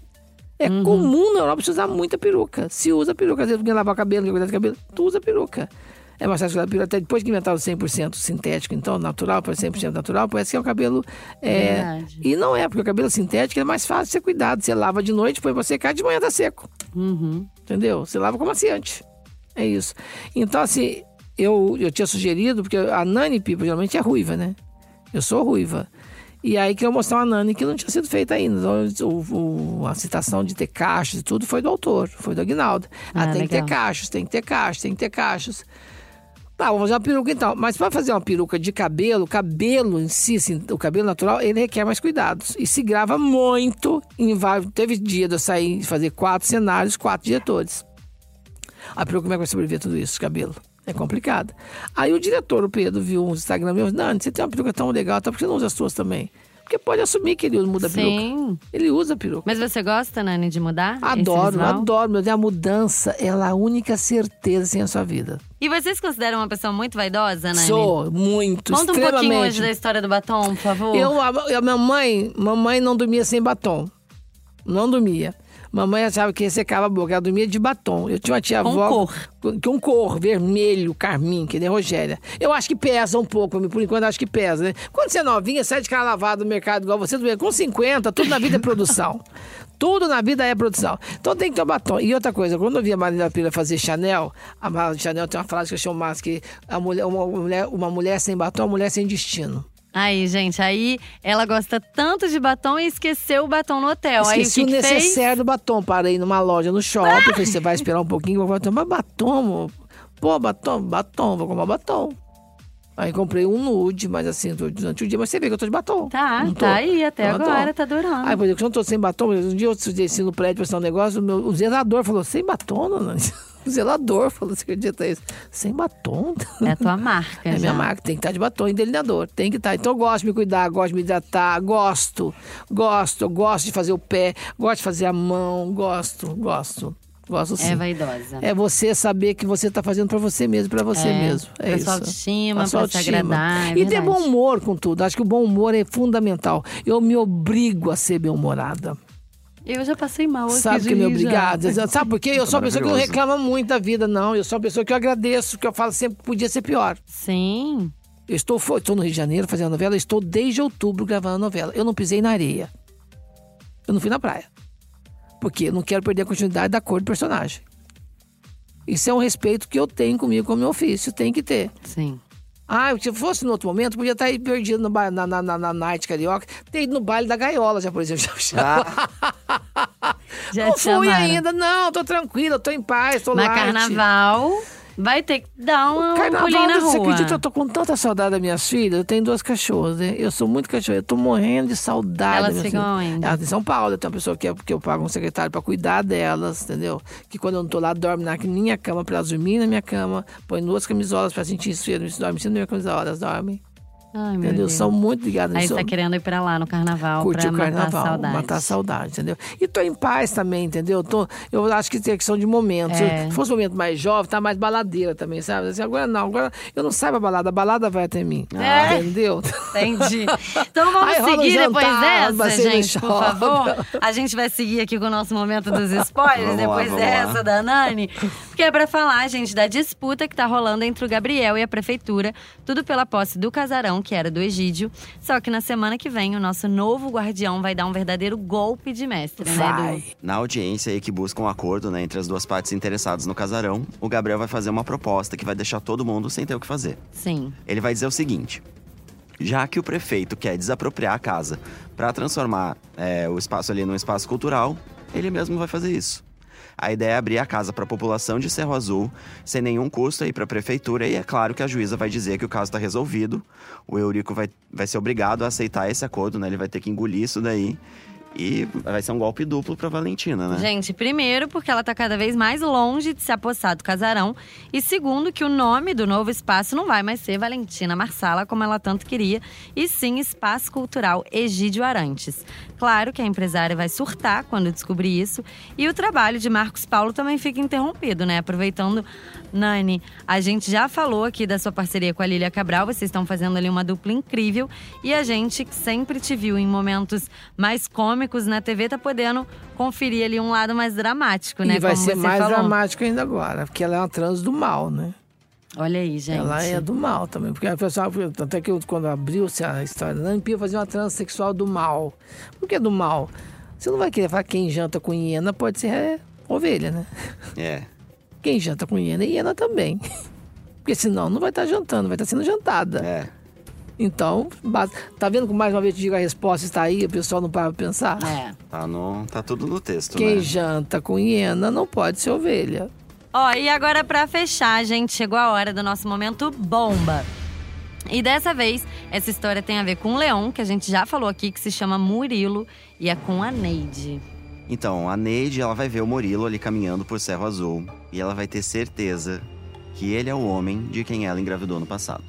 É uhum. comum na Europa se usar muita peruca. Se usa peruca. Às vezes alguém lavar o cabelo, quer cuidar do cabelo, tu usa peruca. É mais fácil cuidar peruca. Até depois que inventaram 100% sintético, então, natural, para 100% natural, parece que é o cabelo. É... E não é, porque o cabelo sintético é mais fácil de ser cuidado. Você lava de noite, põe pra secar, de manhã tá seco. Uhum. Entendeu? Você lava como amaciante. É isso. Então, assim, eu, eu tinha sugerido, porque a Nani Pipa geralmente é ruiva, né? Eu sou ruiva. E aí queria mostrar uma Nani que não tinha sido feita ainda. Então, o, o, a citação de ter cachos e tudo foi do autor, foi do Aguinaldo. Ah, ah tem legal. que ter cachos, tem que ter cachos, tem que ter cachos. Tá, vamos fazer uma peruca então. Mas para fazer uma peruca de cabelo, cabelo em si, assim, o cabelo natural, ele requer mais cuidados. E se grava muito em vários. Teve dia de eu sair e fazer quatro cenários, quatro diretores. A peruca como é que vai sobreviver tudo isso, cabelo? É complicado. Aí o diretor, o Pedro, viu um Instagram meu, não, você tem uma peruca tão legal, tá? por que você não usa as suas também? Porque pode assumir que ele muda a peruca. Sim. Ele usa a peruca. Mas você gosta, Nani, de mudar? Adoro, adoro. Mas a mudança é a única certeza sem a sua vida. E vocês consideram uma pessoa muito vaidosa, Nani? Sou, muito, Conta um pouquinho hoje da história do batom, por favor. Eu, a, a minha mãe, mamãe não dormia sem batom. Não dormia. Mamãe achava que secava a boca, ela dormia de batom. Eu tinha uma tia avó. Com cor. Com, cor, vermelho, carmim, que nem Rogéria. Eu acho que pesa um pouco, por enquanto acho que pesa, né? Quando você é novinha, sai de cara lavada no mercado igual você, com 50, tudo na vida é produção. [LAUGHS] tudo na vida é produção. Então tem que ter batom. E outra coisa, quando eu vi a Marina Pira fazer Chanel, a Chanel tem uma frase que eu chamo mais que a mulher, uma, mulher, uma mulher sem batom é uma mulher sem destino. Aí, gente, aí ela gosta tanto de batom e esqueceu o batom no hotel. Esqueci aí, o, que o que necessário do batom. Parei numa loja no shopping, ah! falei, você vai esperar um pouquinho, vou batom. Mas batom, pô, batom, batom, vou comprar batom. Aí comprei um nude, mas assim, durante o dia, mas você vê que eu tô de batom. Tá, tá aí, até agora, batom. tá durando. Aí, por exemplo, eu não tô sem batom, um dia eu desci no prédio pra um negócio, o, meu, o zelador falou, sem batom, não? O zelador falou, você acredita isso? Sem batom? É a tua marca. [LAUGHS] É já. minha marca, tem que estar de batom e delineador. Tem que estar. Então eu gosto de me cuidar, gosto de me hidratar, gosto, gosto, gosto de fazer o pé, gosto de fazer a mão, gosto, gosto. Gosto sim. É vaidosa. É você saber que você está fazendo para você mesmo, para você é, mesmo. É pra isso. Sua autoestima, para se agradar. É e ter bom humor com tudo. Acho que o bom humor é fundamental. Eu me obrigo a ser bem-humorada. Eu já passei mal aqui, Sabe que me obrigado. Sabe por quê? Eu sou uma pessoa que não reclama muito da vida, não. Eu sou uma pessoa que eu agradeço, que eu falo sempre que podia ser pior. Sim. Eu estou, estou no Rio de Janeiro fazendo novela, estou desde outubro gravando a novela. Eu não pisei na areia. Eu não fui na praia. Porque eu não quero perder a continuidade da cor do personagem. Isso é um respeito que eu tenho comigo, com o meu ofício. Tem que ter. Sim. Ah, se fosse no outro momento, podia estar aí perdido no na, na, na, na Night Carioca. Ter ido no baile da gaiola, já, por exemplo. [LAUGHS] Já, Já [LAUGHS] não te fui chamaram. ainda, não, tô tranquila, tô em paz, tô Mas light. carnaval vai ter que dar uma, um Carnaval, pulinho na você rua. acredita? Eu tô com tanta saudade das minhas filhas. Eu tenho duas cachorras, né? Eu sou muito cachorro. Eu tô morrendo de saudade. Elas ficam filhas. onde? Elas em São Paulo. Tenho uma pessoa que, é, que eu pago um secretário pra cuidar delas, entendeu? Que quando eu não tô lá, dorme na minha cama pra elas dormirem na minha cama. Põe duas camisolas pra sentir. Eles dormem sempre na minha camisola, elas dormem. Ai, Entendeu? São muito ligadas Aí você tá querendo ir pra lá no carnaval Curtir pra o carnaval, matar a saudade. matar a saudade, entendeu? E tô em paz também, entendeu? Tô, eu acho que tem questão de momentos. É. Se fosse um momento mais jovem, tá mais baladeira também, sabe? Assim, agora não, agora eu não saio pra balada, a balada vai até mim. É. Entendeu? Entendi. Então [LAUGHS] vamos Aí rola um seguir depois jantar, dessa, gente, por favor. A gente vai seguir aqui com o nosso momento dos [LAUGHS] spoilers, Vamos lá, depois vamos dessa lá. da Nani. Porque é pra falar, gente, da disputa que tá rolando entre o Gabriel e a prefeitura. Tudo pela posse do casarão, que era do Egídio. Só que na semana que vem, o nosso novo guardião vai dar um verdadeiro golpe de mestre, né, Vai. Edu? Na audiência aí que busca um acordo né, entre as duas partes interessadas no casarão, o Gabriel vai fazer uma proposta que vai deixar todo mundo sem ter o que fazer. Sim. Ele vai dizer o seguinte: já que o prefeito quer desapropriar a casa para transformar é, o espaço ali num espaço cultural, ele mesmo vai fazer isso. A ideia é abrir a casa para a população de Cerro Azul, sem nenhum custo aí para a prefeitura, e é claro que a juíza vai dizer que o caso está resolvido. O Eurico vai, vai ser obrigado a aceitar esse acordo, né? Ele vai ter que engolir isso daí. E vai ser um golpe duplo para Valentina, né? Gente, primeiro, porque ela tá cada vez mais longe de se apossar do casarão. E segundo, que o nome do novo espaço não vai mais ser Valentina Marsala, como ela tanto queria, e sim Espaço Cultural Egídio Arantes. Claro que a empresária vai surtar quando descobrir isso. E o trabalho de Marcos Paulo também fica interrompido, né? Aproveitando, Nani, a gente já falou aqui da sua parceria com a Lília Cabral, vocês estão fazendo ali uma dupla incrível. E a gente que sempre te viu em momentos mais cômicos na TV, tá podendo conferir ali um lado mais dramático, né? e vai Como ser mais falou. dramático ainda agora, porque ela é uma trans do mal, né? Olha aí, gente. Ela é do mal também. Porque a pessoa, até que eu, quando abriu-se a história da Nani, ia fazer uma transexual do mal. Por que do mal? Você não vai querer falar quem janta com hiena pode ser é, ovelha, né? É. Quem janta com hiena é hiena também. [LAUGHS] Porque senão não vai estar jantando, vai estar sendo jantada. É. Então, tá vendo que mais uma vez eu te digo a resposta está aí, o pessoal não para pra pensar? É. Tá, no, tá tudo no texto, Quem né? janta com hiena não pode ser ovelha. Ó, e agora pra fechar, gente, chegou a hora do nosso momento bomba. E dessa vez, essa história tem a ver com o Leão, que a gente já falou aqui, que se chama Murilo, e é com a Neide. Então, a Neide, ela vai ver o Murilo ali caminhando por Cerro Azul. E ela vai ter certeza que ele é o homem de quem ela engravidou no passado.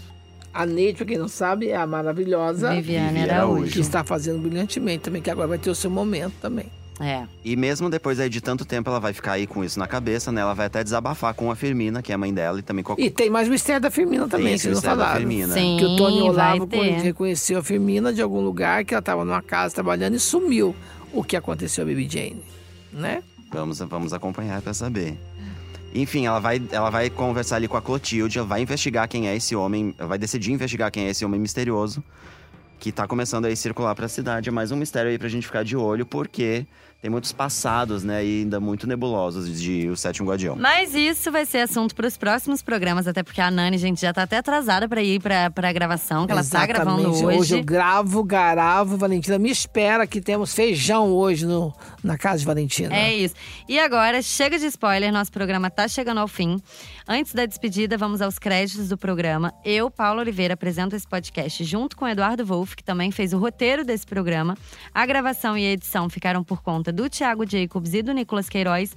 A Neide, pra quem não sabe, é a maravilhosa Viviane Vivi Araújo. que está fazendo brilhantemente também, que agora vai ter o seu momento também. É. E mesmo depois aí de tanto tempo, ela vai ficar aí com isso na cabeça, né? Ela vai até desabafar com a Firmina, que é a mãe dela, e também com a... E tem mais o mistério da Firmina também, esse vocês não mistério da falaram. Firmina. Sim, Que o Tony Olavo reconheceu a Firmina de algum lugar, que ela estava numa casa trabalhando e sumiu. O que aconteceu a Baby Jane, né? Vamos, vamos acompanhar pra saber. Enfim, ela vai, ela vai conversar ali com a Clotilde, ela vai investigar quem é esse homem, ela vai decidir investigar quem é esse homem misterioso que tá começando aí a circular pra cidade. É mais um mistério aí pra gente ficar de olho, porque tem muitos passados, né, e ainda muito nebulosos de O Sétimo Guardião. Mas isso vai ser assunto para os próximos programas, até porque a Nani, gente, já tá até atrasada pra ir pra, pra gravação, que ela tá gravando Exatamente. hoje. eu gravo, gravo, Valentina. Me espera que temos feijão hoje no, na casa de Valentina. É isso. E agora, chega de spoiler, nosso programa tá chegando ao fim. Antes da despedida, vamos aos créditos do programa. Eu, Paula Oliveira, apresento esse podcast junto com Eduardo Wolff, que também fez o roteiro desse programa. A gravação e a edição ficaram por conta do Thiago Jacobs e do Nicolas Queiroz.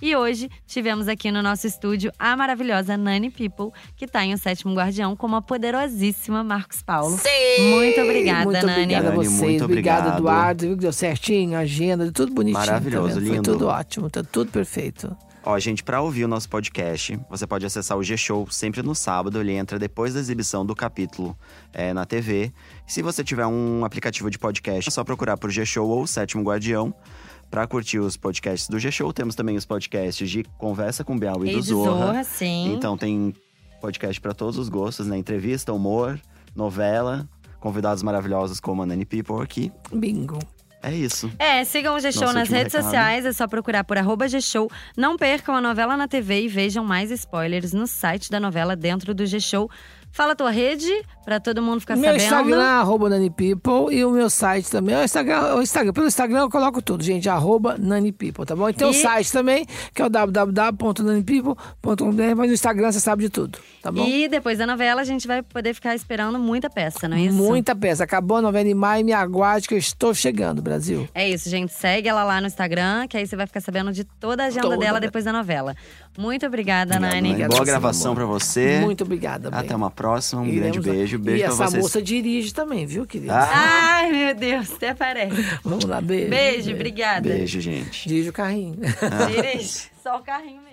E hoje tivemos aqui no nosso estúdio a maravilhosa Nani People, que tá em O Sétimo Guardião, como a poderosíssima Marcos Paulo. Sim! Muito obrigada, Muito Nani. obrigada a vocês. muito obrigado, obrigado. Eduardo. Viu que deu certinho, a agenda, tudo bonitinho. Maravilhoso, tá vendo? Foi lindo. tudo ótimo, tá tudo perfeito. Ó, gente, pra ouvir o nosso podcast, você pode acessar o G-Show sempre no sábado. Ele entra depois da exibição do capítulo é, na TV. Se você tiver um aplicativo de podcast, é só procurar por G-Show ou Sétimo Guardião. Pra curtir os podcasts do G-Show, temos também os podcasts de Conversa com Bial e, E do Zorra. Zorra, sim. Então tem podcast pra todos os gostos, né? Entrevista, humor, novela, convidados maravilhosos como a Nani People aqui. Bingo. É isso. É, sigam o G-Show nas redes recado. sociais, é só procurar por arroba G-Show. Não percam a novela na TV e vejam mais spoilers no site da novela dentro do G-Show. Fala a tua rede, pra todo mundo ficar meu sabendo. Instagram, arroba Nani People, e o meu site também. O Instagram, o Instagram, pelo Instagram eu coloco tudo, gente, arroba Nani People, tá bom? E tem o E- site também, que é o www.nanipeople.com.br, mas no Instagram você sabe de tudo, tá bom? E depois da novela, a gente vai poder ficar esperando muita peça, não é isso? Muita peça. Acabou a novela em maio, me aguarde que eu estou chegando, Brasil. É isso, gente. Segue ela lá no Instagram, que aí você vai ficar sabendo de toda a agenda Toda, dela depois da novela. Muito obrigada, Nani. Nani. Boa gravação pra amor. você. Muito obrigada, bem. Até uma próxima. Um Iremos grande beijo. Beijo E pra essa vocês. moça dirige também, viu, querido? Ah, Ai, meu Deus, até parece. Vamos lá, beijo. Beijo, obrigada. beijo, gente. Dirige o carrinho. Dirige. Só o carrinho mesmo.